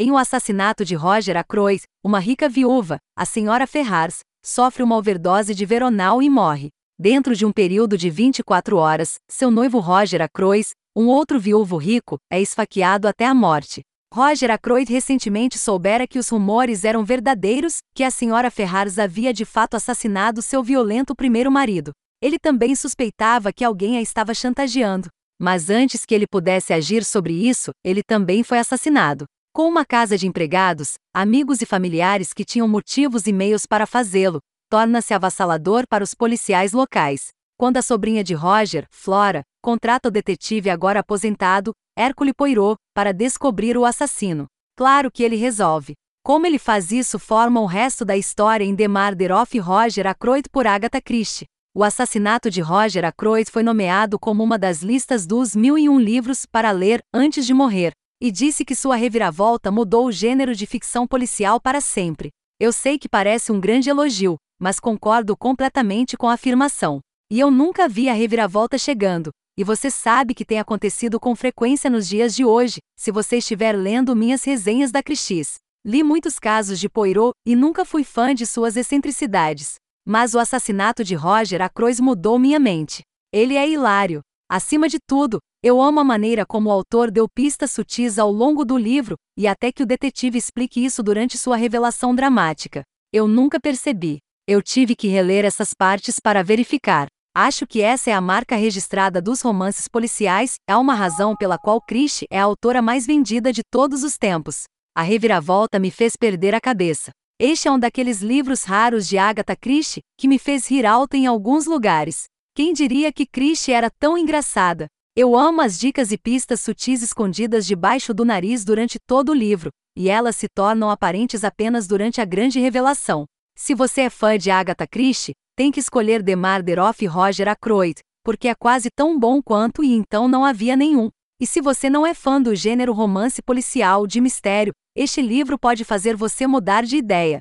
Em O Assassinato de Roger Ackroyd, uma rica viúva, a senhora Ferrars, sofre uma overdose de veronal e morre. Dentro de um período de 24 horas, seu noivo Roger Ackroyd, um outro viúvo rico, é esfaqueado até a morte. Roger Ackroyd recentemente soubera que os rumores eram verdadeiros, que a senhora Ferrars havia de fato assassinado seu violento primeiro marido. Ele também suspeitava que alguém a estava chantageando. Mas antes que ele pudesse agir sobre isso, ele também foi assassinado. Com uma casa de empregados, amigos e familiares que tinham motivos e meios para fazê-lo, torna-se avassalador para os policiais locais. Quando a sobrinha de Roger, Flora, contrata o detetive agora aposentado, Hércule Poirot, para descobrir o assassino. Claro que ele resolve. Como ele faz isso forma o resto da história em The Murder of Roger Ackroyd por Agatha Christie. O assassinato de Roger Ackroyd foi nomeado como uma das listas dos mil e um livros para ler antes de morrer, e disse que sua reviravolta mudou o gênero de ficção policial para sempre. Eu sei que parece um grande elogio, mas concordo completamente com a afirmação. E eu nunca vi a reviravolta chegando, e você sabe que tem acontecido com frequência nos dias de hoje, se você estiver lendo minhas resenhas da Cristis. Li muitos casos de Poirot e nunca fui fã de suas excentricidades. Mas o assassinato de Roger Acrois mudou minha mente. Ele é hilário. Acima de tudo, eu amo a maneira como o autor deu pistas sutis ao longo do livro, e até que o detetive explique isso durante sua revelação dramática. Eu nunca percebi. Eu tive que reler essas partes para verificar. Acho que essa é a marca registrada dos romances policiais, há uma razão pela qual Christie é a autora mais vendida de todos os tempos. A reviravolta me fez perder a cabeça. Este é um daqueles livros raros de Agatha Christie que me fez rir alto em alguns lugares. Quem diria que Christie era tão engraçada? Eu amo as dicas e pistas sutis escondidas debaixo do nariz durante todo o livro, e elas se tornam aparentes apenas durante a grande revelação. Se você é fã de Agatha Christie, tem que escolher The Murder of Roger Ackroyd, porque é quase tão bom quanto e então não havia nenhum. E se você não é fã do gênero romance policial de mistério, este livro pode fazer você mudar de ideia.